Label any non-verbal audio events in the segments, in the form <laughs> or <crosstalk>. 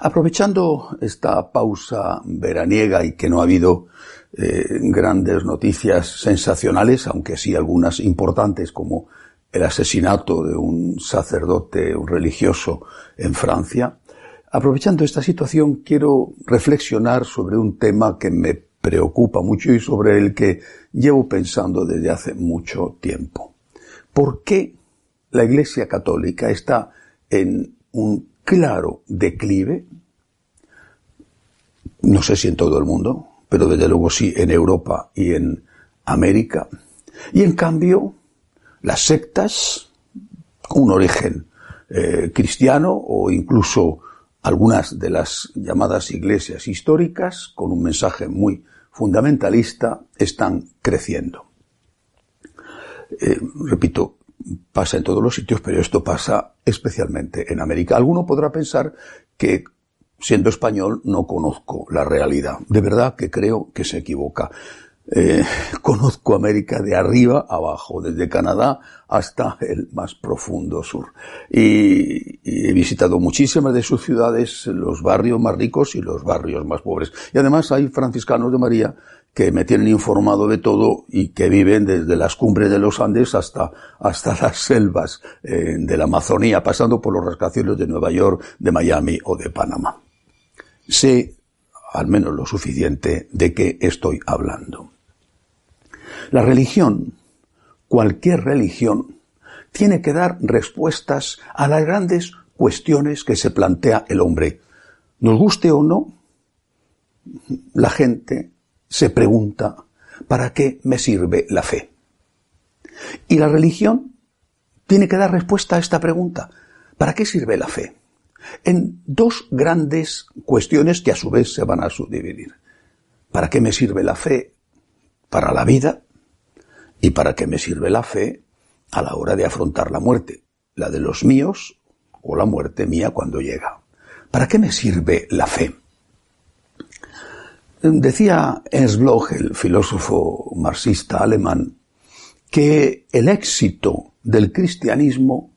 Aprovechando esta pausa veraniega y que no ha habido eh, grandes noticias sensacionales, aunque sí algunas importantes como el asesinato de un sacerdote un religioso en Francia, aprovechando esta situación quiero reflexionar sobre un tema que me preocupa mucho y sobre el que llevo pensando desde hace mucho tiempo. ¿Por qué la Iglesia Católica está en un claro declive, no sé si en todo el mundo, pero desde luego sí en Europa y en América. Y en cambio, las sectas, con un origen eh, cristiano o incluso algunas de las llamadas iglesias históricas, con un mensaje muy fundamentalista, están creciendo. Eh, repito, pasa en todos los sitios, pero esto pasa especialmente en América. Alguno podrá pensar que siendo español no conozco la realidad. De verdad que creo que se equivoca. Eh, <laughs> conozco América de arriba abajo, desde Canadá hasta el más profundo sur. Y, y, he visitado muchísimas de sus ciudades, los barrios más ricos y los barrios más pobres. Y además hay franciscanos de María que me tienen informado de todo y que viven desde las cumbres de los Andes hasta, hasta las selvas eh, de la Amazonía, pasando por los rascacielos de Nueva York, de Miami o de Panamá. Sé al menos lo suficiente de qué estoy hablando. La religión, cualquier religión, tiene que dar respuestas a las grandes cuestiones que se plantea el hombre. Nos guste o no, la gente se pregunta, ¿para qué me sirve la fe? Y la religión tiene que dar respuesta a esta pregunta. ¿Para qué sirve la fe? En dos grandes cuestiones que a su vez se van a subdividir. ¿Para qué me sirve la fe para la vida? ¿Y para qué me sirve la fe a la hora de afrontar la muerte? La de los míos o la muerte mía cuando llega. ¿Para qué me sirve la fe? Decía Ernst Bloch, el filósofo marxista alemán, que el éxito del cristianismo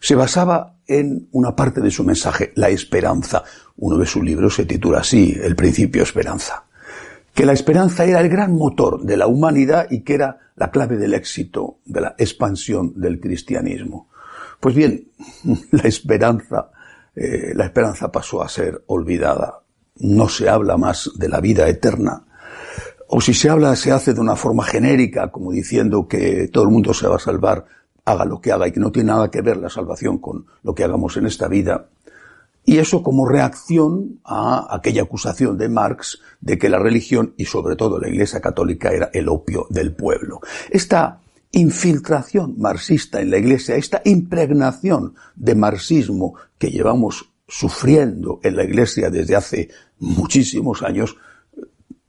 se basaba en una parte de su mensaje, la esperanza. Uno de sus libros se titula así, El principio esperanza. Que la esperanza era el gran motor de la humanidad y que era la clave del éxito, de la expansión del cristianismo. Pues bien, <laughs> la esperanza, eh, la esperanza pasó a ser olvidada no se habla más de la vida eterna, o si se habla se hace de una forma genérica, como diciendo que todo el mundo se va a salvar, haga lo que haga, y que no tiene nada que ver la salvación con lo que hagamos en esta vida. Y eso como reacción a aquella acusación de Marx de que la religión y sobre todo la Iglesia Católica era el opio del pueblo. Esta infiltración marxista en la Iglesia, esta impregnación de marxismo que llevamos sufriendo en la Iglesia desde hace muchísimos años,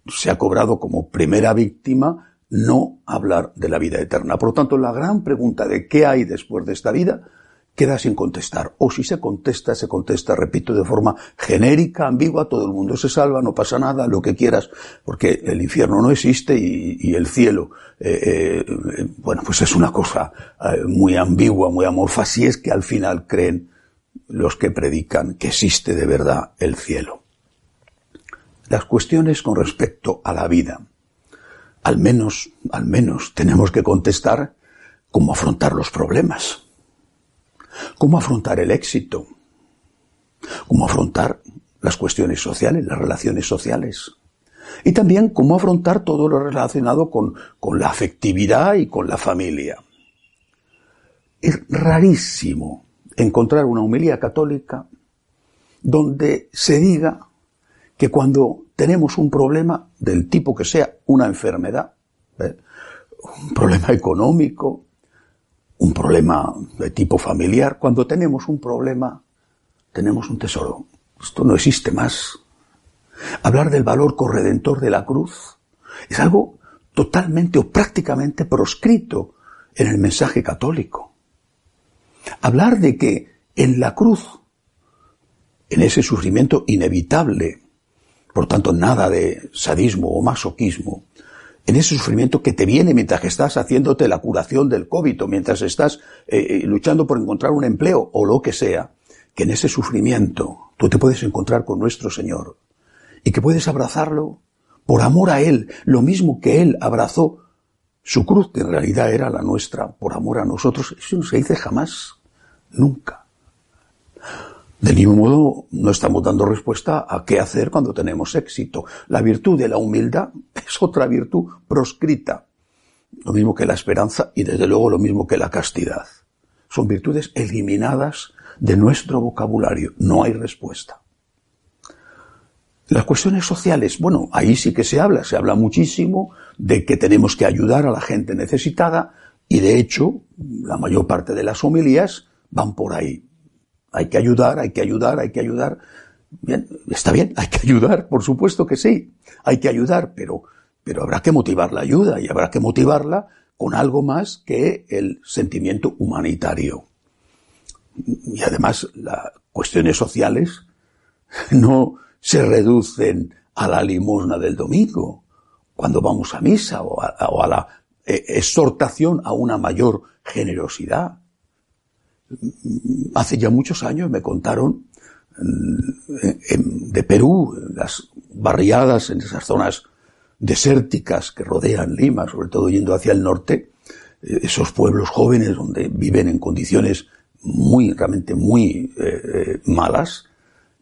se ha cobrado como primera víctima no hablar de la vida eterna. Por lo tanto, la gran pregunta de qué hay después de esta vida queda sin contestar. O si se contesta, se contesta, repito, de forma genérica, ambigua, todo el mundo se salva, no pasa nada, lo que quieras, porque el infierno no existe y, el cielo, eh, eh, bueno, pues es una cosa eh, muy ambigua, muy amorfa, si es que al final creen los que predican que existe de verdad el cielo. Las cuestiones con respecto a la vida, al menos, al menos tenemos que contestar cómo afrontar los problemas, cómo afrontar el éxito, cómo afrontar las cuestiones sociales, las relaciones sociales, y también cómo afrontar todo lo relacionado con, con la afectividad y con la familia. Es rarísimo encontrar una homilía católica donde se diga que cuando tenemos un problema del tipo que sea una enfermedad, ¿eh? un problema económico, un problema de tipo familiar. Cuando tenemos un problema, tenemos un tesoro. Esto no existe más. Hablar del valor corredentor de la cruz es algo totalmente o prácticamente proscrito en el mensaje católico. Hablar de que en la cruz, en ese sufrimiento inevitable, por tanto nada de sadismo o masoquismo, en ese sufrimiento que te viene mientras que estás haciéndote la curación del COVID o mientras estás eh, eh, luchando por encontrar un empleo o lo que sea, que en ese sufrimiento tú te puedes encontrar con nuestro Señor y que puedes abrazarlo por amor a Él, lo mismo que Él abrazó su cruz, que en realidad era la nuestra, por amor a nosotros. Eso no se dice jamás, nunca. Del mismo modo, no estamos dando respuesta a qué hacer cuando tenemos éxito. La virtud de la humildad <laughs> es otra virtud proscrita. Lo mismo que la esperanza y desde luego lo mismo que la castidad. Son virtudes eliminadas de nuestro vocabulario. No hay respuesta. Las cuestiones sociales, bueno, ahí sí que se habla, se habla muchísimo de que tenemos que ayudar a la gente necesitada y de hecho la mayor parte de las homilías van por ahí. Hay que ayudar, hay que ayudar, hay que ayudar. Bien, está bien, hay que ayudar, por supuesto que sí, hay que ayudar, pero, pero habrá que motivar la ayuda y habrá que motivarla con algo más que el sentimiento humanitario. Y además, las cuestiones sociales <laughs> no se reducen a la limosna del domingo, cuando vamos a misa o a, la eh, exhortación a una mayor generosidad. Hace ya muchos años me contaron de Perú, las barriadas en esas zonas desérticas que rodean Lima, sobre todo yendo hacia el norte, eh, esos pueblos jóvenes donde viven en condiciones muy, realmente muy eh, malas,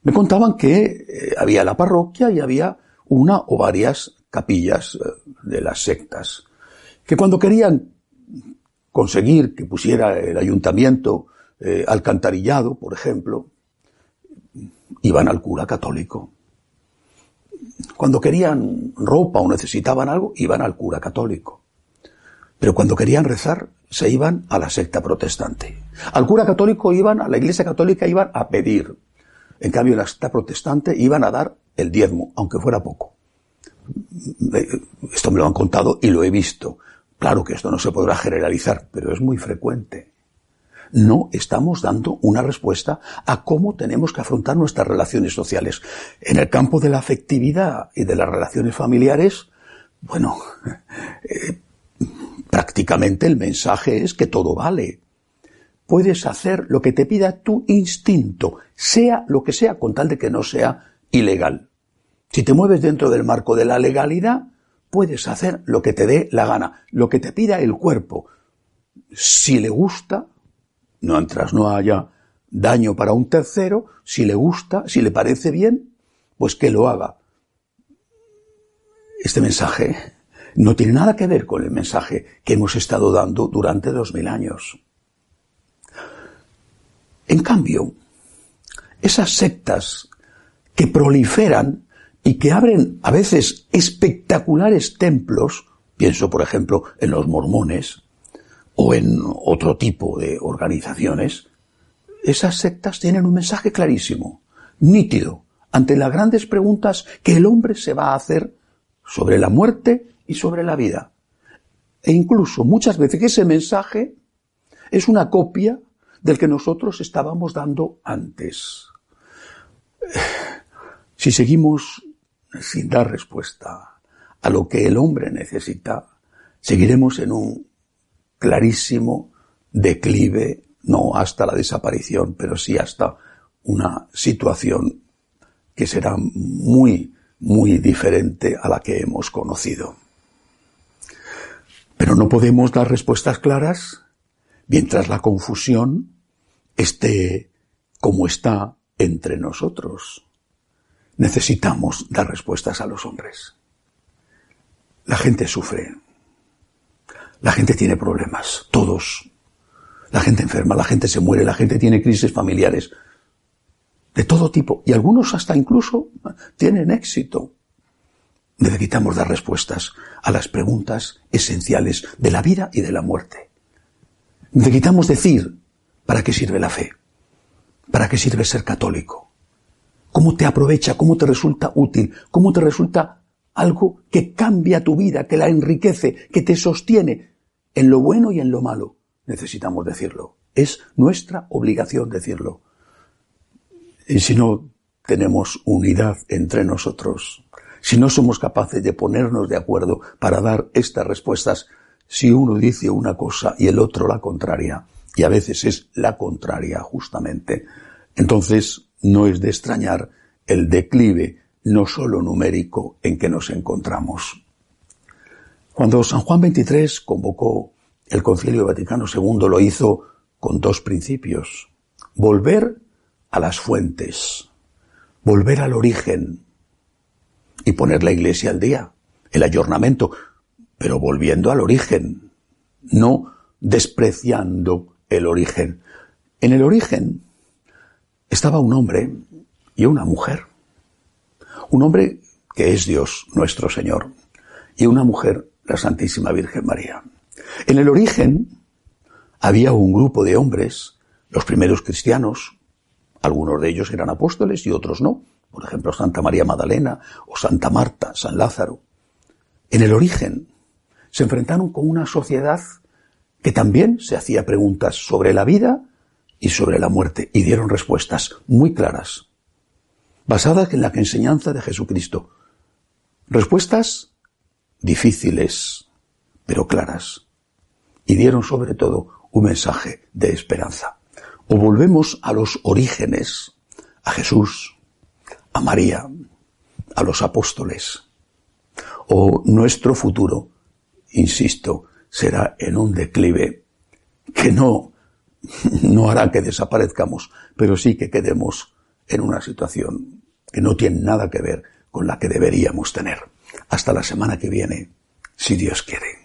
me contaban que había la parroquia y había una o varias capillas de las sectas, que cuando querían conseguir que pusiera el ayuntamiento eh, alcantarillado, por ejemplo, iban al cura católico. Cuando querían ropa o necesitaban algo, iban al cura católico. Pero cuando querían rezar, se iban a la secta protestante. Al cura católico iban, a la iglesia católica iban a pedir. En cambio, la secta protestante iban a dar el diezmo, aunque fuera poco. Eh, esto me lo han contado y lo he visto. Claro que esto no se podrá generalizar, pero es muy frecuente no estamos dando una respuesta a cómo tenemos que afrontar nuestras relaciones sociales. En el campo de la afectividad y de las relaciones familiares, bueno, <laughs> eh, prácticamente el mensaje es que todo vale. Puedes hacer lo que te pida tu instinto, sea lo que sea, con tal de que no sea ilegal. Si te mueves dentro del marco de la legalidad, puedes hacer lo que te dé la gana, lo que te pida el cuerpo. Si le gusta, mientras no haya daño para un tercero, si le gusta, si le parece bien, pues que lo haga. Este mensaje no tiene nada que ver con el mensaje que hemos estado dando durante dos mil años. En cambio, esas sectas que proliferan y que abren a veces espectaculares templos, pienso por ejemplo en los mormones, o en otro tipo de organizaciones, esas sectas tienen un mensaje clarísimo, nítido, ante las grandes preguntas que el hombre se va a hacer sobre la muerte y sobre la vida. E incluso muchas veces ese mensaje es una copia del que nosotros estábamos dando antes. <sighs> Si seguimos sin dar respuesta a lo que el hombre necesita, seguiremos en un clarísimo declive, no hasta la desaparición, pero sí hasta una situación que será muy, muy diferente a la que hemos conocido. Pero no podemos dar respuestas claras mientras la confusión esté como está entre nosotros. Necesitamos dar respuestas a los hombres. La gente sufre, la gente tiene problemas, todos. La gente enferma, la gente se muere, la gente tiene crisis familiares de todo tipo y algunos hasta incluso tienen éxito. Necesitamos dar respuestas a las preguntas esenciales de la vida y de la muerte. Necesitamos decir, ¿para qué sirve la fe? ¿Para qué sirve ser católico? ¿Cómo te aprovecha? ¿Cómo te resulta útil? ¿Cómo te resulta algo que cambia tu vida, que la enriquece, que te sostiene en lo bueno y en lo malo? Necesitamos decirlo. Es nuestra obligación decirlo. Y si no tenemos unidad entre nosotros, si no somos capaces de ponernos de acuerdo para dar estas respuestas, si uno dice una cosa y el otro la contraria, y a veces es la contraria justamente, entonces no es de extrañar el declive no solo numérico en que nos encontramos. Cuando San Juan XXIII convocó el Concilio Vaticano II, lo hizo con dos principios. Volver a las fuentes, volver al origen y poner la iglesia al día, el ayornamiento, pero volviendo al origen, no despreciando el origen. En el origen estaba un hombre y una mujer. Un hombre que es Dios, nuestro Señor, y una mujer, la Santísima Virgen María. En el origen había un grupo de hombres, los primeros cristianos, algunos de ellos eran apóstoles y otros no, por ejemplo Santa María Magdalena o Santa Marta, San Lázaro. En el origen se enfrentaron con una sociedad que también se hacía preguntas sobre la vida y sobre la muerte y dieron respuestas muy claras, basadas en la enseñanza de Jesucristo. Respuestas difíciles, pero claras. Y dieron sobre todo un mensaje de esperanza. O volvemos a los orígenes, a Jesús, a María, a los apóstoles. O nuestro futuro, insisto, será en un declive que no <laughs> no hará que desaparezcamos, pero sí que quedemos en una situación que no tiene nada que ver con la que deberíamos tener. Hasta la semana que viene, si Dios quiere.